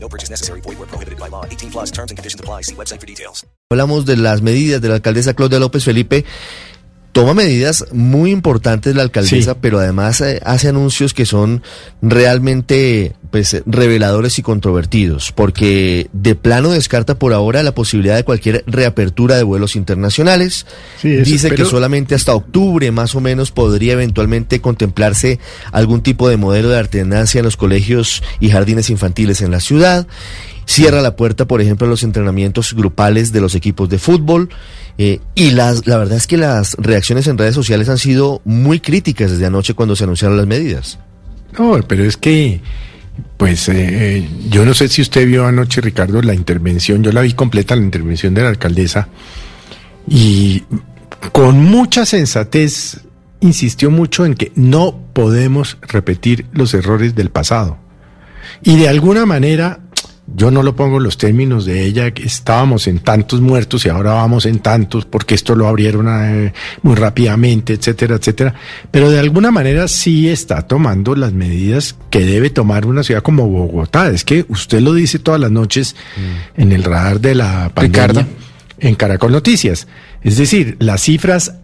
No purchase necessary. Void where prohibited by law. 18 plus terms and conditions apply. See website for details. Hablamos de las medidas de la alcaldesa Claudia López Felipe. Toma medidas muy importantes la alcaldesa, Sí. pero además eh, hace anuncios que son realmente pues reveladores y controvertidos, porque de plano descarta por ahora la posibilidad de cualquier reapertura de vuelos internacionales. Sí, eso, Dice que solamente hasta octubre más o menos podría eventualmente contemplarse algún tipo de modelo de alternancia en los colegios y jardines infantiles en la ciudad. Cierra la puerta, por ejemplo, a los entrenamientos grupales de los equipos de fútbol. Eh, y las, la verdad es que las reacciones en redes sociales han sido muy críticas desde anoche cuando se anunciaron las medidas. No, pero es que, pues, eh, yo no sé si usted vio anoche, Ricardo, la intervención, yo la vi completa, la intervención de la alcaldesa, y con mucha sensatez insistió mucho en que no podemos repetir los errores del pasado. Y de alguna manera, yo no lo pongo en los términos de ella, que estábamos en tantos muertos y ahora vamos en tantos, porque esto lo abrieron eh, muy rápidamente, etcétera, etcétera. Pero de alguna manera sí está tomando las medidas que debe tomar una ciudad como Bogotá. Es que usted lo dice todas las noches en el radar de la pandemia, Ricardo. en Caracol Noticias. Es decir, las cifras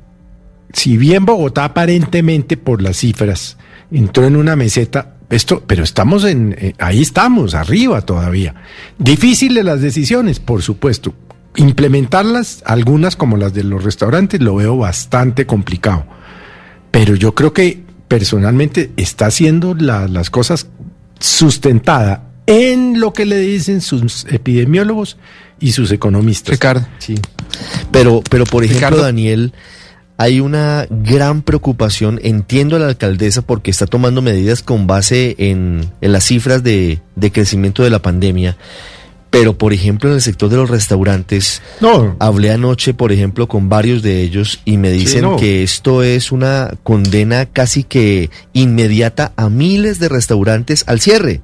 si bien Bogotá aparentemente por las cifras entró en una meseta, esto, pero estamos en, eh, ahí estamos, arriba todavía. Difíciles las decisiones, por supuesto. Implementarlas, algunas como las de los restaurantes, lo veo bastante complicado. Pero yo creo que personalmente está haciendo la- las cosas sustentada en lo que le dicen sus epidemiólogos y sus economistas. Ricardo. Sí. Pero, pero por ejemplo, Ricardo. Daniel, hay una gran preocupación. Entiendo a la alcaldesa porque está tomando medidas con base en, en las cifras de, de crecimiento de la pandemia. Pero, por ejemplo, en el sector de los restaurantes, No, hablé anoche, por ejemplo, con varios de ellos y me dicen no. que esto es una condena casi que inmediata a miles de restaurantes al cierre.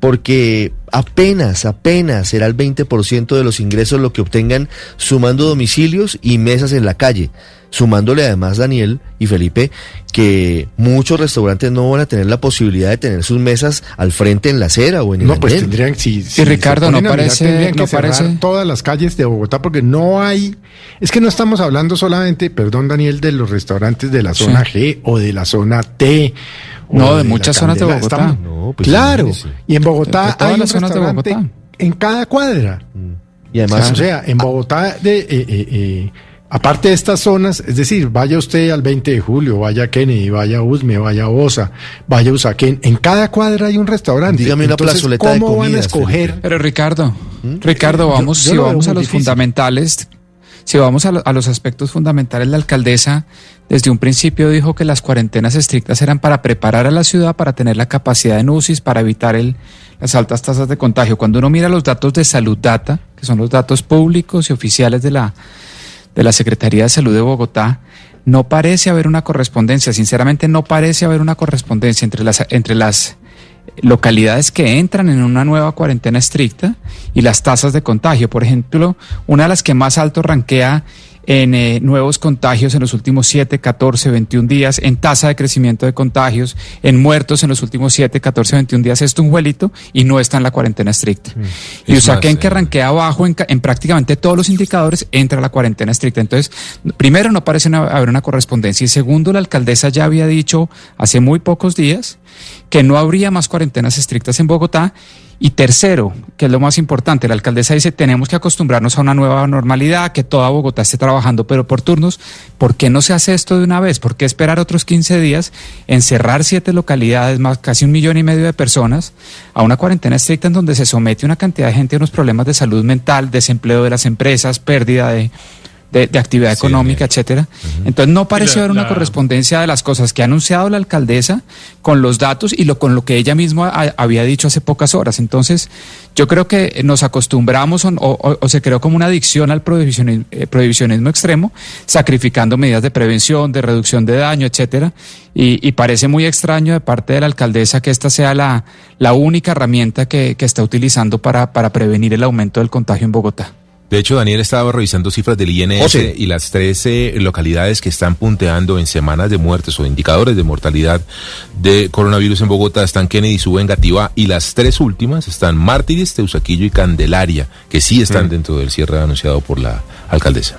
Porque apenas, apenas será el 20% de los ingresos lo que obtengan sumando domicilios y mesas en la calle. Sumándole además, Daniel y Felipe, que muchos restaurantes no van a tener la posibilidad de tener sus mesas al frente en la acera o en el No, pues tendrían, si, si Ricardo, no mirar, parece- tendrían que no cerrar parece- todas las calles de Bogotá porque no hay, es que no estamos hablando solamente, perdón Daniel, de los restaurantes de la Sí. zona G o de la zona T. No, de muchas zonas de. Bogotá. No, pues claro, y en Bogotá hay un las zonas de restaurante Bogotá. en cada cuadra. Y además, O sea, en Bogotá, de, eh, eh, eh, aparte de estas zonas, es decir, vaya usted al 20 de julio, vaya a Kennedy, vaya a Usme, vaya a Osa, vaya a Usaquén, en cada cuadra hay un restaurante. Dígame una Entonces, plazoleta de ¿cómo van a escoger? Felipe? Pero Ricardo, Ricardo, Yo- vamos, yo si lo vamos a los difícil. fundamentales, si vamos a, lo- a los aspectos fundamentales, la alcaldesa desde un principio dijo que las cuarentenas estrictas eran para preparar a la ciudad para tener la capacidad en UCIs, para evitar el, las altas tasas de contagio. Cuando uno mira los datos de Salud Data, que son los datos públicos y oficiales de la, de la Secretaría de Salud de Bogotá, no parece haber una correspondencia, sinceramente no parece haber una correspondencia entre las, entre las localidades que entran en una nueva cuarentena estricta y las tasas de contagio. Por ejemplo, una de las que más alto rankea en eh, nuevos contagios en los últimos 7, 14, 21 días, en tasa de crecimiento de contagios, en muertos en los últimos 7, 14, 21 días, es Tunjuelito y no está en la cuarentena estricta. Y Es Usaquén, que eh, rankea abajo en, en prácticamente todos los indicadores, entra a la cuarentena estricta. Entonces, primero, no parece una- haber una correspondencia. Y segundo, la alcaldesa ya había dicho hace muy pocos días que no habría más cuarentenas estrictas en Bogotá. Y tercero, que es lo más importante, la alcaldesa dice tenemos que acostumbrarnos a una nueva normalidad, que toda Bogotá esté trabajando, pero por turnos. ¿Por qué no se hace esto de una vez? ¿Por qué esperar otros 15 días, encerrar siete localidades, más casi un millón y medio de personas, a una cuarentena estricta en donde se somete una cantidad de gente a unos problemas de salud mental, desempleo de las empresas, pérdida de de, actividad económica, etcétera. Entonces no parece haber una correspondencia de las cosas que ha anunciado la alcaldesa con los datos y lo con lo que ella misma había dicho hace pocas horas. Entonces, yo creo que nos acostumbramos o, se creó como una adicción al prohibicionismo, eh, prohibicionismo, extremo, sacrificando medidas de prevención, de reducción de daño, etcétera. Y, parece muy extraño de parte de la alcaldesa que esta sea la, la única herramienta que, que está utilizando para, para prevenir el aumento del contagio en Bogotá. De hecho, Daniel estaba revisando cifras del INS y las 13 localidades que están punteando en semanas de muertes o indicadores de mortalidad de coronavirus en Bogotá están Kennedy, Suba, Engativá y las tres últimas están Mártires, Teusaquillo y Candelaria, que sí están mm. dentro del cierre anunciado por la alcaldesa.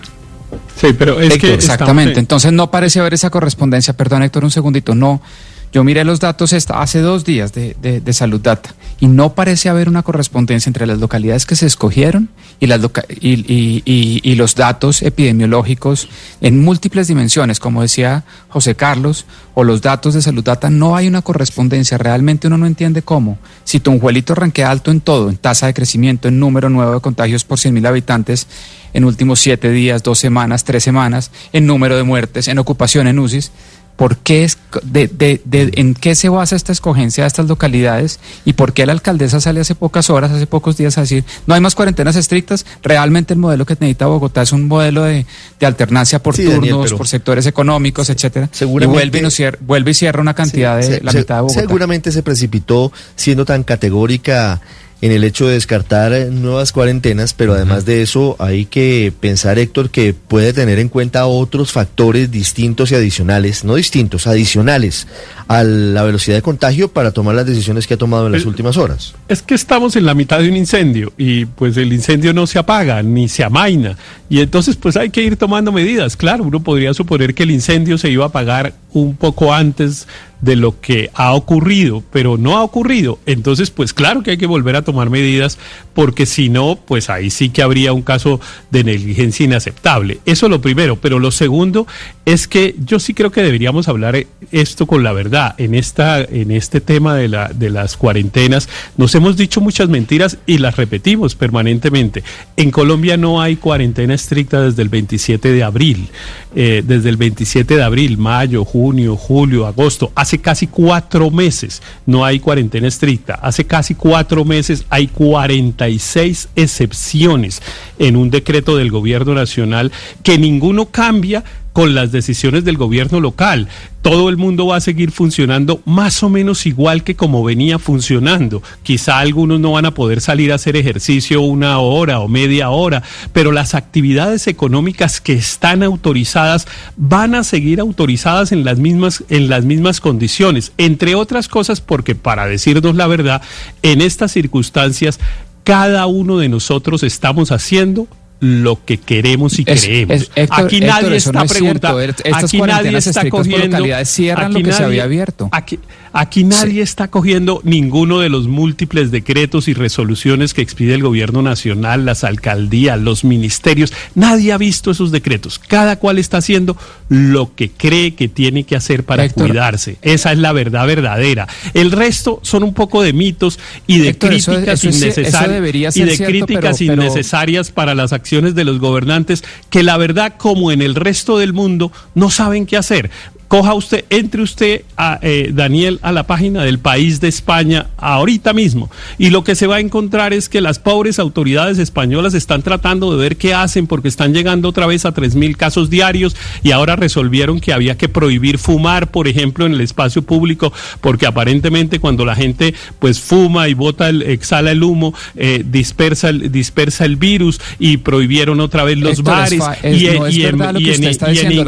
Sí, pero es que exactamente. Entonces no parece haber esa correspondencia. Perdón, Héctor, un segundito. No, yo miré los datos esta, hace dos días de, de, Salud Data y no parece haber una correspondencia entre las localidades que se escogieron y, las y, y, los datos epidemiológicos en múltiples dimensiones, como decía José Carlos, o los datos de Salud Data. No hay una correspondencia. Realmente uno no entiende cómo. Si Tunjuelito ranquea alto en todo, en tasa de crecimiento, en número nuevo de contagios por 100.000 habitantes en últimos siete días, dos semanas, tres semanas, en número de muertes, en ocupación en UCIs ¿Por qué es, de, de, de, ¿En qué se basa esta escogencia de estas localidades? ¿Y por qué la alcaldesa sale hace pocas horas, hace pocos días a decir, no hay más cuarentenas estrictas? Realmente el modelo que necesita Bogotá es un modelo de, alternancia por turnos, por sectores económicos, etcétera. Seguramente, y vuelve y, cierra, vuelve y cierra una cantidad de la mitad de Bogotá. Seguramente se precipitó siendo tan categórica en el hecho de descartar eh, nuevas cuarentenas, pero además de eso hay que pensar, Héctor, que puede tener en cuenta otros factores distintos y adicionales, no distintos, adicionales a la velocidad de contagio para tomar las decisiones que ha tomado en las últimas horas. Es que estamos en la mitad de un incendio y pues el incendio no se apaga ni se amaina y entonces pues hay que ir tomando medidas. Claro, uno podría suponer que el incendio se iba a apagar un poco antes de lo que ha ocurrido, pero no ha ocurrido. Entonces, pues claro que hay que volver a tomar medidas, porque si no, pues ahí sí que habría un caso de negligencia inaceptable. Eso es lo primero, pero lo segundo es que yo sí creo que deberíamos hablar esto con la verdad. En, esta, en este tema de, la, de las cuarentenas, nos hemos dicho muchas mentiras y las repetimos permanentemente. En Colombia no hay cuarentena estricta desde el 27 de abril. Eh, desde el 27 de abril, mayo, junio, julio, agosto. Casi cuatro meses no hay cuarentena estricta. Hace casi cuatro meses hay 46 excepciones en un decreto del gobierno nacional que ninguno cambia con las decisiones del gobierno local. Todo el mundo va a seguir funcionando más o menos igual que como venía funcionando. Quizá algunos no van a poder salir a hacer ejercicio una hora o media hora, pero las actividades económicas que están autorizadas van a seguir autorizadas en las mismas en las mismas condiciones, entre otras cosas porque para decirnos la verdad, en estas circunstancias cada uno de nosotros estamos haciendo lo que queremos y creemos. aquí nadie está preguntando, aquí nadie está cogiendo, cierran lo que se había abierto. Aquí, aquí nadie está cogiendo ninguno de los múltiples decretos y resoluciones que expide el gobierno nacional, las alcaldías, los ministerios. Nadie ha visto esos decretos. Cada cual está haciendo lo que cree que tiene que hacer para cuidarse. Esa es la verdad verdadera. El resto son un poco de mitos y de críticas innecesarias y de críticas innecesarias para las acciones de los gobernantes que la verdad, como en el resto del mundo, no saben qué hacer coja usted, entre usted, a, eh, Daniel, a la página del país de España ahorita mismo. Y lo que se va a encontrar es que las pobres autoridades españolas están tratando de ver qué hacen porque están llegando otra vez a 3.000 casos diarios y ahora resolvieron que había que prohibir fumar, por ejemplo, en el espacio público, porque aparentemente cuando la gente pues fuma y bota el, exhala el humo, eh, dispersa, el, dispersa el virus y prohibieron otra vez los bares. y, en, Inglaterra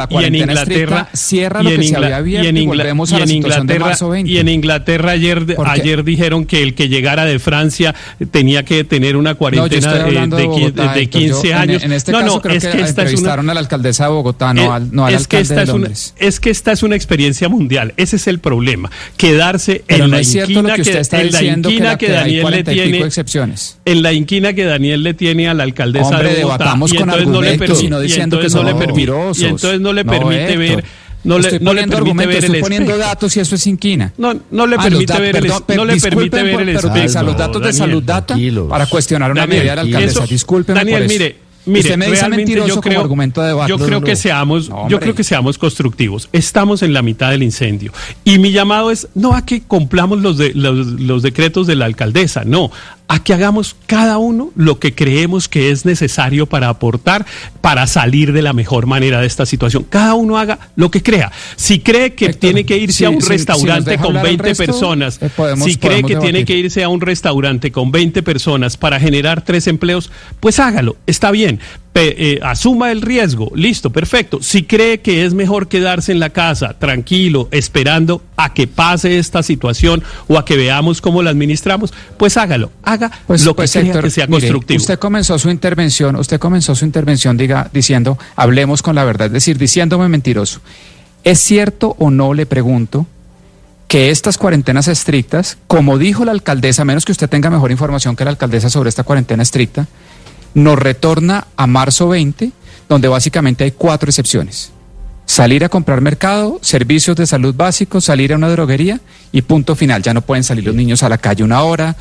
y en, Inglaterra, y en Inglaterra ayer, ayer dijeron que el que llegara de Francia tenía que tener una cuarentena de, 15 años. En, este caso creo es que, esta es una, a la alcaldesa de Bogotá, no, eh, al, no es que esta es Una, es que esta es una experiencia mundial, ese es el problema, quedarse en la inquina que, en la inquina que, Daniel le tiene excepciones. en la inquina que Daniel le tiene a la alcaldesa de Bogotá y entonces no le permite y entonces no le permite ver no le, no le permite ver estoy poniendo datos y eso es inquina. No, no le permite ver el no le permite ver el los datos de salud data para cuestionar una medida de la alcaldesa. Disculpen. Daniel, mire, Mire, Usted me dice mentiroso yo creo, como argumento de debate. Yo creo que seamos, yo creo que seamos constructivos. Estamos en la mitad del incendio y mi llamado es no a que cumplamos los, de, los, decretos de la alcaldesa, no, a que hagamos cada uno lo que creemos que es necesario para aportar, para salir de la mejor manera de esta situación. Cada uno haga lo que crea. Si cree que tiene que irse a un restaurante con 20 personas, eh, si cree que tiene que irse a un restaurante con 20 personas para generar tres empleos, pues hágalo, está bien. Eh, asuma el riesgo, listo, perfecto. Si cree que es mejor quedarse en la casa tranquilo, esperando a que pase esta situación o a que veamos cómo la administramos, pues hágalo, haga pues, lo que, pues, sea que sea constructivo. Usted comenzó su intervención, usted comenzó su intervención diga, diciendo, hablemos con la verdad, es decir, diciéndome mentiroso. ¿Es cierto o no, le pregunto, que estas cuarentenas estrictas, como dijo la alcaldesa, menos que usted tenga mejor información que la alcaldesa sobre esta cuarentena estricta, nos retorna a marzo 20, donde básicamente hay cuatro excepciones. Salir a comprar mercado, servicios de salud básicos, salir a una droguería y punto final. Ya no pueden salir los niños a la calle una hora,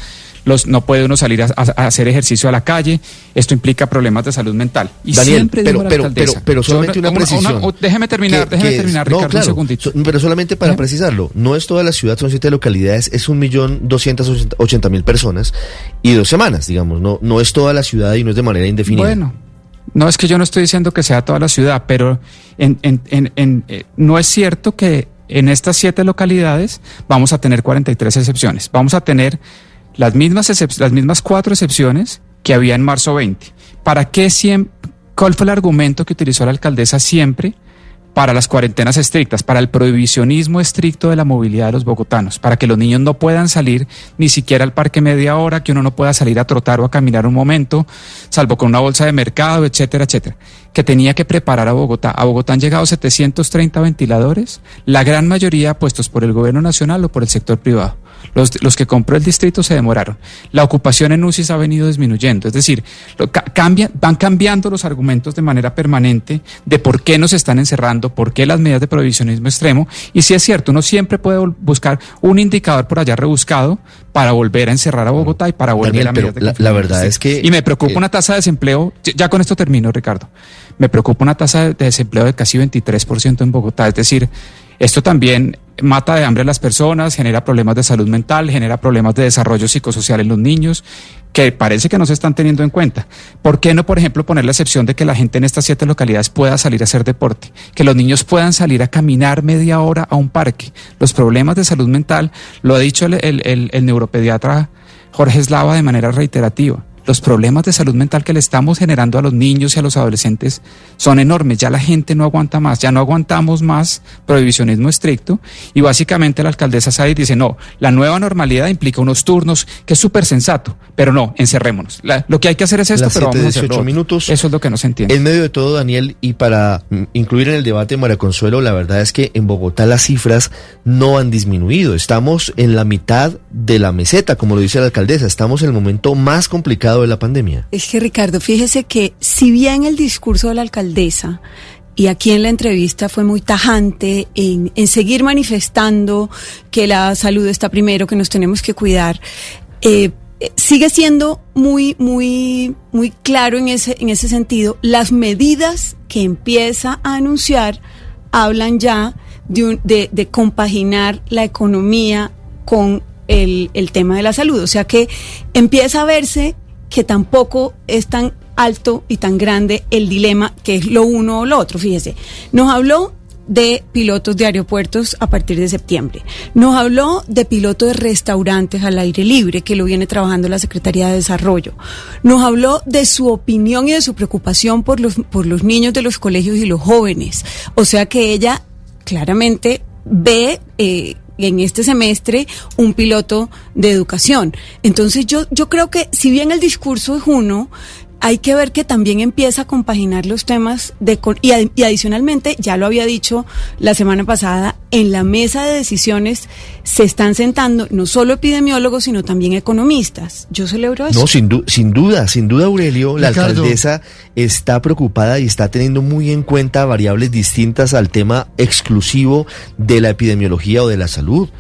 los, no puede uno salir a, hacer ejercicio a la calle, esto implica problemas de salud mental. Y siempre pero, pero, pero, pero, solamente una, precisión. déjeme terminar, déjeme terminar, Ricardo, un segundito. pero solamente para precisarlo, no es toda la ciudad, son siete localidades, es un millón doscientos ochenta mil personas y dos semanas, digamos, no, no es toda la ciudad y no es de manera indefinida. Bueno. No es que yo no estoy diciendo que sea toda la ciudad, pero en, en, en, eh, no es cierto que en estas siete localidades vamos a tener 43 excepciones. Vamos a tener las mismas, las mismas cuatro excepciones que había en marzo 20. ¿Para qué siempre, cuál fue el argumento que utilizó la alcaldesa siempre para las cuarentenas estrictas, para el prohibicionismo estricto de la movilidad de los bogotanos, para que los niños no puedan salir ni siquiera al parque media hora, que uno no pueda salir a trotar o a caminar un momento, salvo con una bolsa de mercado, etcétera, etcétera, que tenía que preparar a Bogotá. A Bogotá han llegado 730 ventiladores, la gran mayoría puestos por el gobierno nacional o por el sector privado. Los, los, que compró el distrito se demoraron. La ocupación en UCIs ha venido disminuyendo. Es decir, van cambiando los argumentos de manera permanente de por qué nos están encerrando, por qué las medidas de prohibicionismo extremo. Y si es cierto, uno siempre puede buscar un indicador por allá rebuscado para volver a encerrar a Bogotá y para volver a medidas de la, verdad es que... Y me preocupa una tasa de desempleo, ya con esto termino, Ricardo, me preocupa una tasa de desempleo de casi 23% en Bogotá. Es decir, esto también mata de hambre a las personas, genera problemas de salud mental, genera problemas de desarrollo psicosocial en los niños, que parece que no se están teniendo en cuenta. ¿Por qué no, por ejemplo, poner la excepción de que la gente en estas siete localidades pueda salir a hacer deporte? Que los niños puedan salir a caminar media hora a un parque. Los problemas de salud mental, lo ha dicho el, neuropediatra Jorge Eslava de manera reiterativa los problemas de salud mental que le estamos generando a los niños y a los adolescentes son enormes. Ya la gente no aguanta más, ya no aguantamos más prohibicionismo estricto y básicamente la alcaldesa Sáenz dice, no, la nueva normalidad implica unos turnos que es súper sensato, pero no, encerrémonos. lo que hay que hacer es esto, pero vamos a minutos. Eso es lo que no se entiende. En medio de todo, Daniel, y para mm, incluir en el debate María Consuelo, la verdad es que en Bogotá las cifras no han disminuido. Estamos en la mitad de la meseta, como lo dice la alcaldesa. Estamos en el momento más complicado de la pandemia? Es que Ricardo, fíjese que si bien el discurso de la alcaldesa y aquí en la entrevista fue muy tajante en, seguir manifestando que la salud está primero, que nos tenemos que cuidar. Eh, sigue siendo muy, muy, muy claro en ese, en ese sentido. Las medidas que empieza a anunciar hablan ya de, de, de compaginar la economía con el, tema de la salud. O sea que empieza a verse que tampoco es tan alto y tan grande el dilema que es lo uno o lo otro. Fíjese, nos habló de pilotos de aeropuertos a partir de septiembre. Nos habló de pilotos de restaurantes al aire libre, que lo viene trabajando la Secretaría de Desarrollo. Nos habló de su opinión y de su preocupación por los, por los niños de los colegios y los jóvenes. O sea que ella claramente ve eh, en este semestre un piloto de educación. Entonces yo, yo creo que si bien el discurso es uno, hay que ver que también empieza a compaginar los temas de y, y, adicionalmente, ya lo había dicho la semana pasada, en la mesa de decisiones se están sentando no solo epidemiólogos, sino también economistas. Yo celebro eso. No, sin, sin duda, sin duda, Aurelio, la alcaldesa está preocupada y está teniendo muy en cuenta variables distintas al tema exclusivo de la epidemiología o de la salud.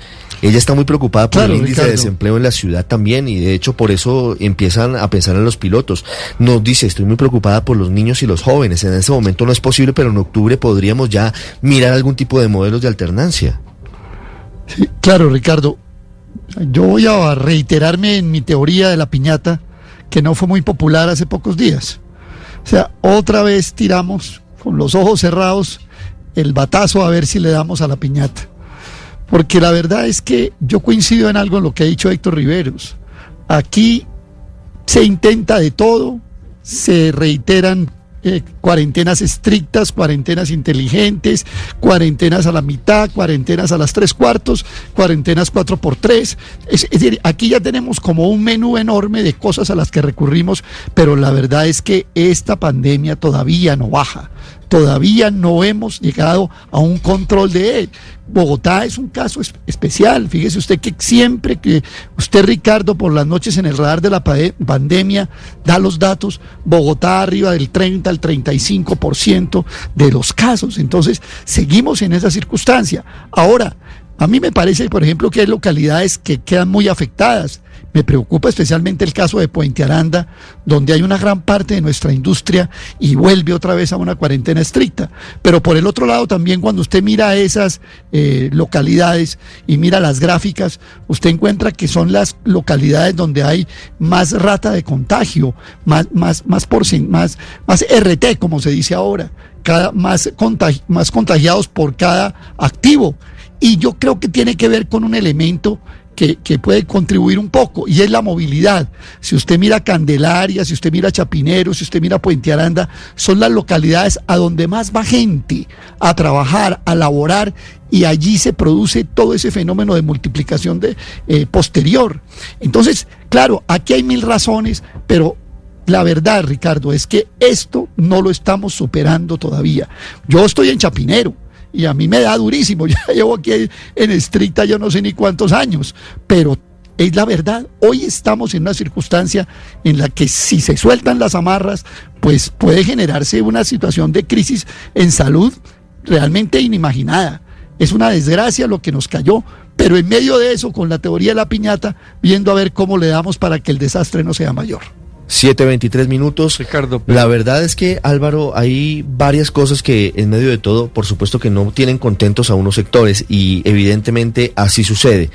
Ella está muy preocupada por el índice de desempleo en la ciudad también y de hecho por eso empiezan a pensar en los pilotos. Nos dice, estoy muy preocupada por los niños y los jóvenes. En ese momento no es posible, pero en octubre podríamos ya mirar algún tipo de modelos de alternancia. Sí, claro, Ricardo. Yo voy a reiterarme en mi teoría de la piñata, que no fue muy popular hace pocos días. O sea, otra vez tiramos con los ojos cerrados el batazo a ver si le damos a la piñata. Porque la verdad es que yo coincido en algo en lo que ha dicho Héctor Riveros. Aquí se intenta de todo, se reiteran eh, cuarentenas estrictas, cuarentenas inteligentes, cuarentenas a la mitad, cuarentenas a las tres cuartos, cuarentenas cuatro por tres. Es, es decir, aquí ya tenemos como un menú enorme de cosas a las que recurrimos, pero la verdad es que esta pandemia todavía no baja todavía no hemos llegado a un control de él. Bogotá es un caso especial. Fíjese usted que siempre que usted, Ricardo, por las noches en el radar de la pandemia da los datos, Bogotá arriba del 30 al 35% de los casos. Entonces, seguimos en esa circunstancia. Ahora, a mí me parece, por ejemplo, que hay localidades que quedan muy afectadas. Me preocupa especialmente el caso de Puente Aranda, donde hay una gran parte de nuestra industria y vuelve otra vez a una cuarentena estricta. Pero por el otro lado, también cuando usted mira esas eh, localidades y mira las gráficas, usted encuentra que son las localidades donde hay más rata de contagio, más, más, más, más, más RT, como se dice ahora, cada, más, más contagiados por cada activo. Y yo creo que tiene que ver con un elemento que, puede contribuir un poco, y es la movilidad. Si usted mira Candelaria, si usted mira Chapinero, si usted mira Puente Aranda, son las localidades a donde más va gente a trabajar, a laborar, y allí se produce todo ese fenómeno de multiplicación de, eh, posterior. Entonces, claro, aquí hay mil razones, pero la verdad, Ricardo, es que esto no lo estamos superando todavía. Yo estoy en Chapinero y a mí me da durísimo. Ya llevo aquí en estricta yo no sé ni cuántos años, pero es la verdad. Hoy estamos en una circunstancia en la que si se sueltan las amarras, pues puede generarse una situación de crisis en salud realmente inimaginada. Es una desgracia lo que nos cayó, pero en medio de eso, con la teoría de la piñata, viendo a ver cómo le damos para que el desastre no sea mayor. 7.23 minutos. Ricardo. La verdad es que, Álvaro, hay varias cosas que en medio de todo, por supuesto que no tienen contentos a unos sectores y evidentemente así sucede.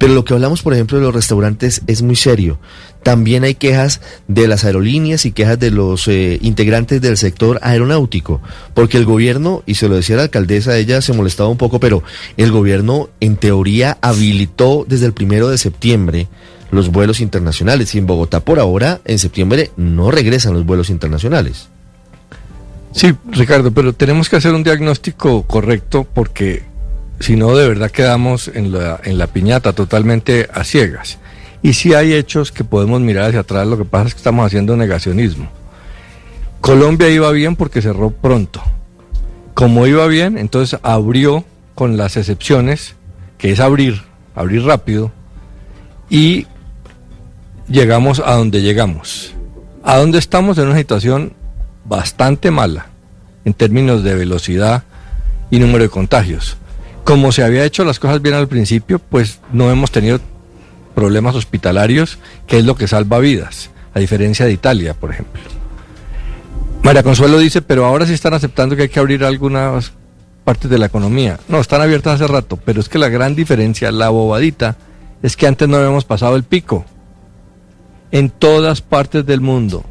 Pero lo que hablamos, por ejemplo, de los restaurantes es muy serio. También hay quejas de las aerolíneas y quejas de los eh, integrantes del sector aeronáutico, porque el gobierno, y se lo decía la alcaldesa, ella se molestaba un poco, pero el gobierno en teoría habilitó desde el primero de septiembre los vuelos internacionales. Y en Bogotá por ahora, en septiembre, no regresan los vuelos internacionales. Sí, Ricardo, pero tenemos que hacer un diagnóstico correcto porque si no, de verdad quedamos en la, piñata totalmente a ciegas. Y si hay hechos que podemos mirar hacia atrás, lo que pasa es que estamos haciendo negacionismo. Colombia iba bien porque cerró pronto. Como iba bien, entonces abrió con las excepciones, que es abrir, abrir rápido, y llegamos a donde llegamos. A donde estamos en una situación bastante mala en términos de velocidad y número de contagios. Como se había hecho las cosas bien al principio, pues no hemos tenido problemas hospitalarios, que es lo que salva vidas, a diferencia de Italia, por ejemplo. María Consuelo dice, pero ahora sí están aceptando que hay que abrir algunas partes de la economía. No, están abiertas hace rato, pero es que la gran diferencia, la bobadita, es que antes no habíamos pasado el pico en todas partes del mundo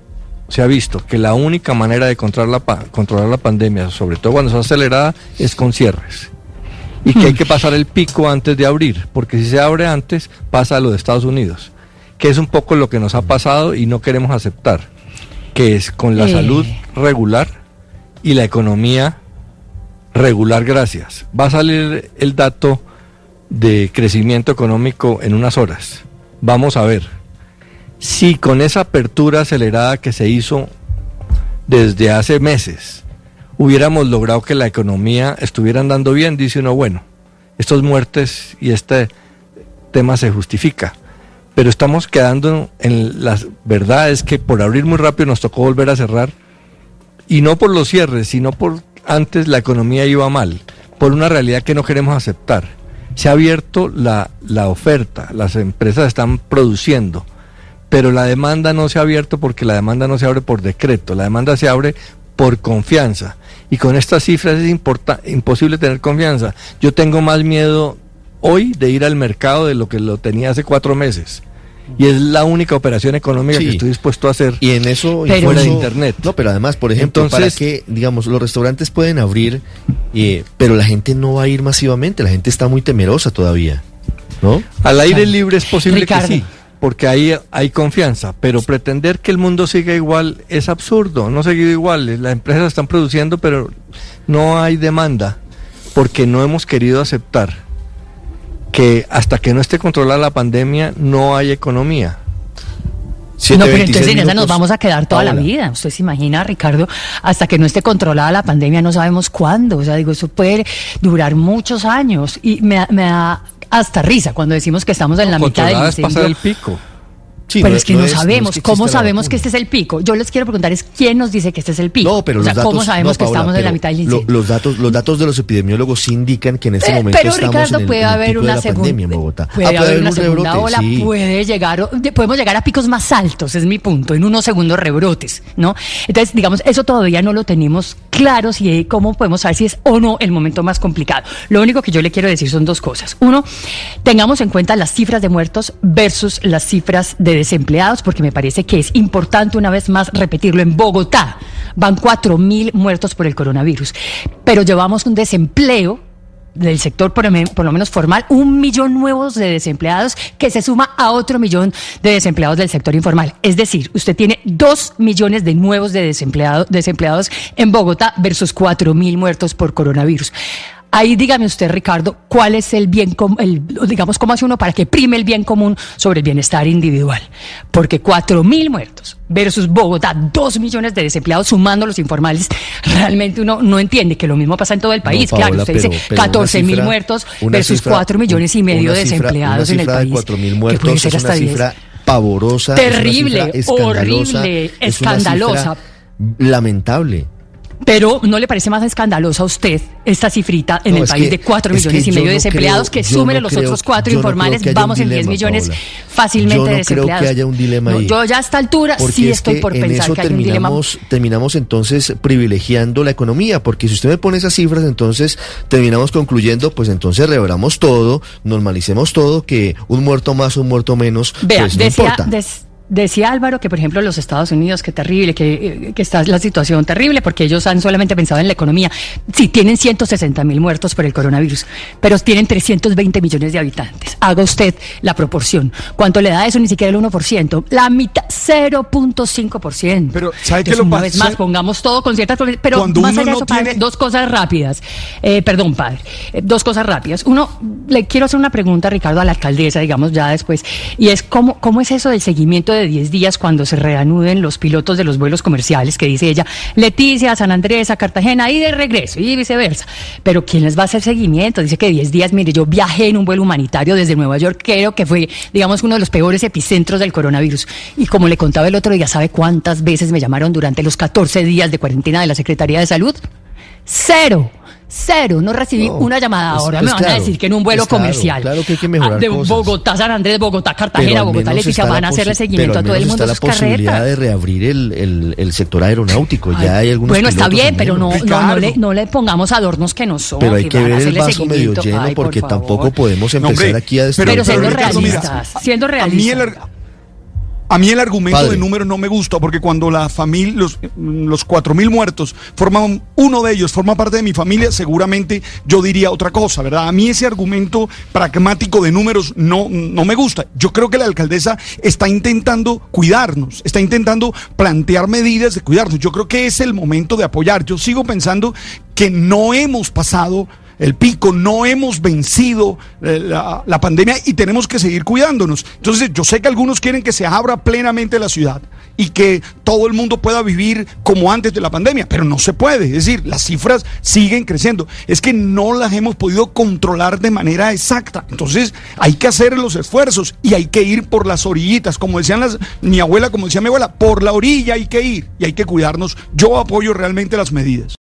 se ha visto que la única manera de controlar la, controlar la pandemia, sobre todo cuando es acelerada, es con cierres. Y que hay que pasar el pico antes de abrir, porque si se abre antes, pasa a lo de Estados Unidos, que es un poco lo que nos ha pasado y no queremos aceptar, que es con la salud regular y la economía regular, gracias. Va a salir el dato de crecimiento económico en unas horas. Vamos a ver si con esa apertura acelerada que se hizo desde hace meses hubiéramos logrado que la economía estuviera andando bien, dice uno, bueno, estos muertes y este tema se justifica. Pero estamos quedando en las verdades que por abrir muy rápido nos tocó volver a cerrar. Y no por los cierres, sino por antes la economía iba mal, por una realidad que no queremos aceptar. se ha abierto la, la oferta, las empresas están produciendo, pero la demanda no se ha abierto porque la demanda no se abre por decreto, la demanda se abre por confianza. Y con estas cifras es imposible tener confianza. Yo tengo más miedo hoy de ir al mercado de lo que lo tenía hace cuatro meses y es la única operación económica que estoy dispuesto a hacer. Y en eso fuera de internet. No, pero además, por ejemplo, para que digamos los restaurantes pueden abrir, eh, pero la gente no va a ir masivamente, la gente está muy temerosa todavía, ¿no? Al aire libre es posible que sí. Porque ahí hay confianza, pero pretender que el mundo siga igual es absurdo, no seguir igual. Las empresas están produciendo, pero no hay demanda, porque no hemos querido aceptar que hasta que no esté controlada la pandemia no hay economía. no, pero entonces en esa nos vamos a quedar toda la vida. Usted se imagina, Ricardo, hasta que no esté controlada la pandemia no sabemos cuándo. O sea, digo, eso puede durar muchos años. Y me, da hasta risa cuando decimos que estamos en la mitad del incendio. pico pero es que no, sabemos. ¿Cómo sabemos que este es el pico? Yo les quiero preguntar es quién nos dice que este es el pico. No, pero ¿cómo sabemos que estamos en la mitad del incendio? los, datos, los datos de los epidemiólogos indican que en este momento pero, estamos Ricardo, en el, puede haber una pandemia en Bogotá. Puede, ah, haber una segunda ola, puede llegar, podemos llegar a picos más altos, es mi punto, en unos segundos rebrotes, ¿no? Entonces, digamos, eso todavía no lo tenemos claro si cómo podemos saber si es o no el momento más complicado. Lo único que yo le quiero decir son dos cosas. Uno, tengamos en cuenta las cifras de muertos versus las cifras de desempleados, porque me parece que es importante una vez más repetirlo. En Bogotá van 4.000 muertos por el coronavirus, pero llevamos un desempleo del sector por, lo menos formal, un millón nuevos de desempleados que se suma a otro millón de desempleados del sector informal. Es decir, usted tiene dos millones de nuevos de desempleados, desempleados en Bogotá versus cuatro mil muertos por coronavirus. Ahí dígame usted, Ricardo, cuál es el bien común, digamos, cómo hace uno para que prime el bien común sobre el bienestar individual. Porque cuatro mil muertos versus Bogotá, dos millones de desempleados sumando los informales, realmente uno no entiende que lo mismo pasa en todo el país. claro, usted dice 14 mil muertos versus cuatro millones y medio de desempleados en el país. cuatro mil muertos es una cifra pavorosa. Terrible, horrible, escandalosa. lamentable. Pero ¿no le parece más escandalosa a usted esta cifrita en el país de 4 millones y medio de desempleados que sumen los otros cuatro informales? Vamos en 10 millones fácilmente yo no Creo que haya un dilema ahí. Yo ya a esta altura sí estoy por pensar que hay un dilema. Terminamos entonces privilegiando la economía, porque si usted me pone esas cifras, entonces terminamos concluyendo, pues entonces reveramos todo, normalicemos todo, que un muerto más, un muerto menos, pues no importa. Decía Álvaro que, por ejemplo, los Estados Unidos, que terrible, que, eh, que, está la situación terrible, porque ellos han solamente pensado en la economía. Sí, tienen 160 mil muertos por el coronavirus, pero tienen 320 millones de habitantes. Haga usted la proporción. ¿Cuánto le da eso? Ni siquiera el 1%. La mitad, 0.5%. Pero, ¿sabe qué lo Una vez más, pongamos todo con ciertas... Pero más allá de eso, padre, dos cosas rápidas. Eh, perdón, padre. Eh, dos cosas rápidas. Uno, le quiero hacer una pregunta, Ricardo, a la alcaldesa, digamos, ya después. Y es, ¿cómo, cómo es eso del seguimiento de de 10 días cuando se reanuden los pilotos de los vuelos comerciales, que dice ella, Leticia, San Andrés, a Cartagena y de regreso y viceversa. Pero ¿quién les va a hacer seguimiento? Dice que 10 días, mire, yo viajé en un vuelo humanitario desde Nueva York, creo que fue, digamos, uno de los peores epicentros del coronavirus. Y como le contaba el otro día, ¿sabe cuántas veces me llamaron durante los 14 días de cuarentena de la Secretaría de Salud? Cero. Cero, no recibí una llamada ahora. me van a decir que en un vuelo comercial claro que hay que mejorar ah, de Bogotá, San Andrés, Bogotá, Cartagena, Bogotá, Leticia, van a hacerle seguimiento a todo el mundo. Está la posibilidad de reabrir el, el, sector aeronáutico. ya hay algunos Bueno, está bien, pero no, no, le, no, le, pongamos adornos que no son. Pero hay que, ver el vaso medio lleno porque tampoco podemos empezar aquí a destruir. Pero, siendo realistas, siendo realistas. A mí el argumento de números no me gusta porque cuando la familia, los, los cuatro mil muertos forman, uno de ellos forma parte de mi familia, seguramente yo diría otra cosa, ¿verdad? A mí ese argumento pragmático de números no, no me gusta. Yo creo que la alcaldesa está intentando cuidarnos, está intentando plantear medidas de cuidarnos. Yo creo que es el momento de apoyar. Yo sigo pensando que no hemos pasado el pico, no hemos vencido eh, la, pandemia y tenemos que seguir cuidándonos. Entonces, yo sé que algunos quieren que se abra plenamente la ciudad y que todo el mundo pueda vivir como antes de la pandemia, pero no se puede. Es decir, las cifras siguen creciendo. Es que no las hemos podido controlar de manera exacta. Entonces, hay que hacer los esfuerzos y hay que ir por las orillitas, como decían las, mi abuela, como decía mi abuela, por la orilla hay que ir y hay que cuidarnos. Yo apoyo realmente las medidas.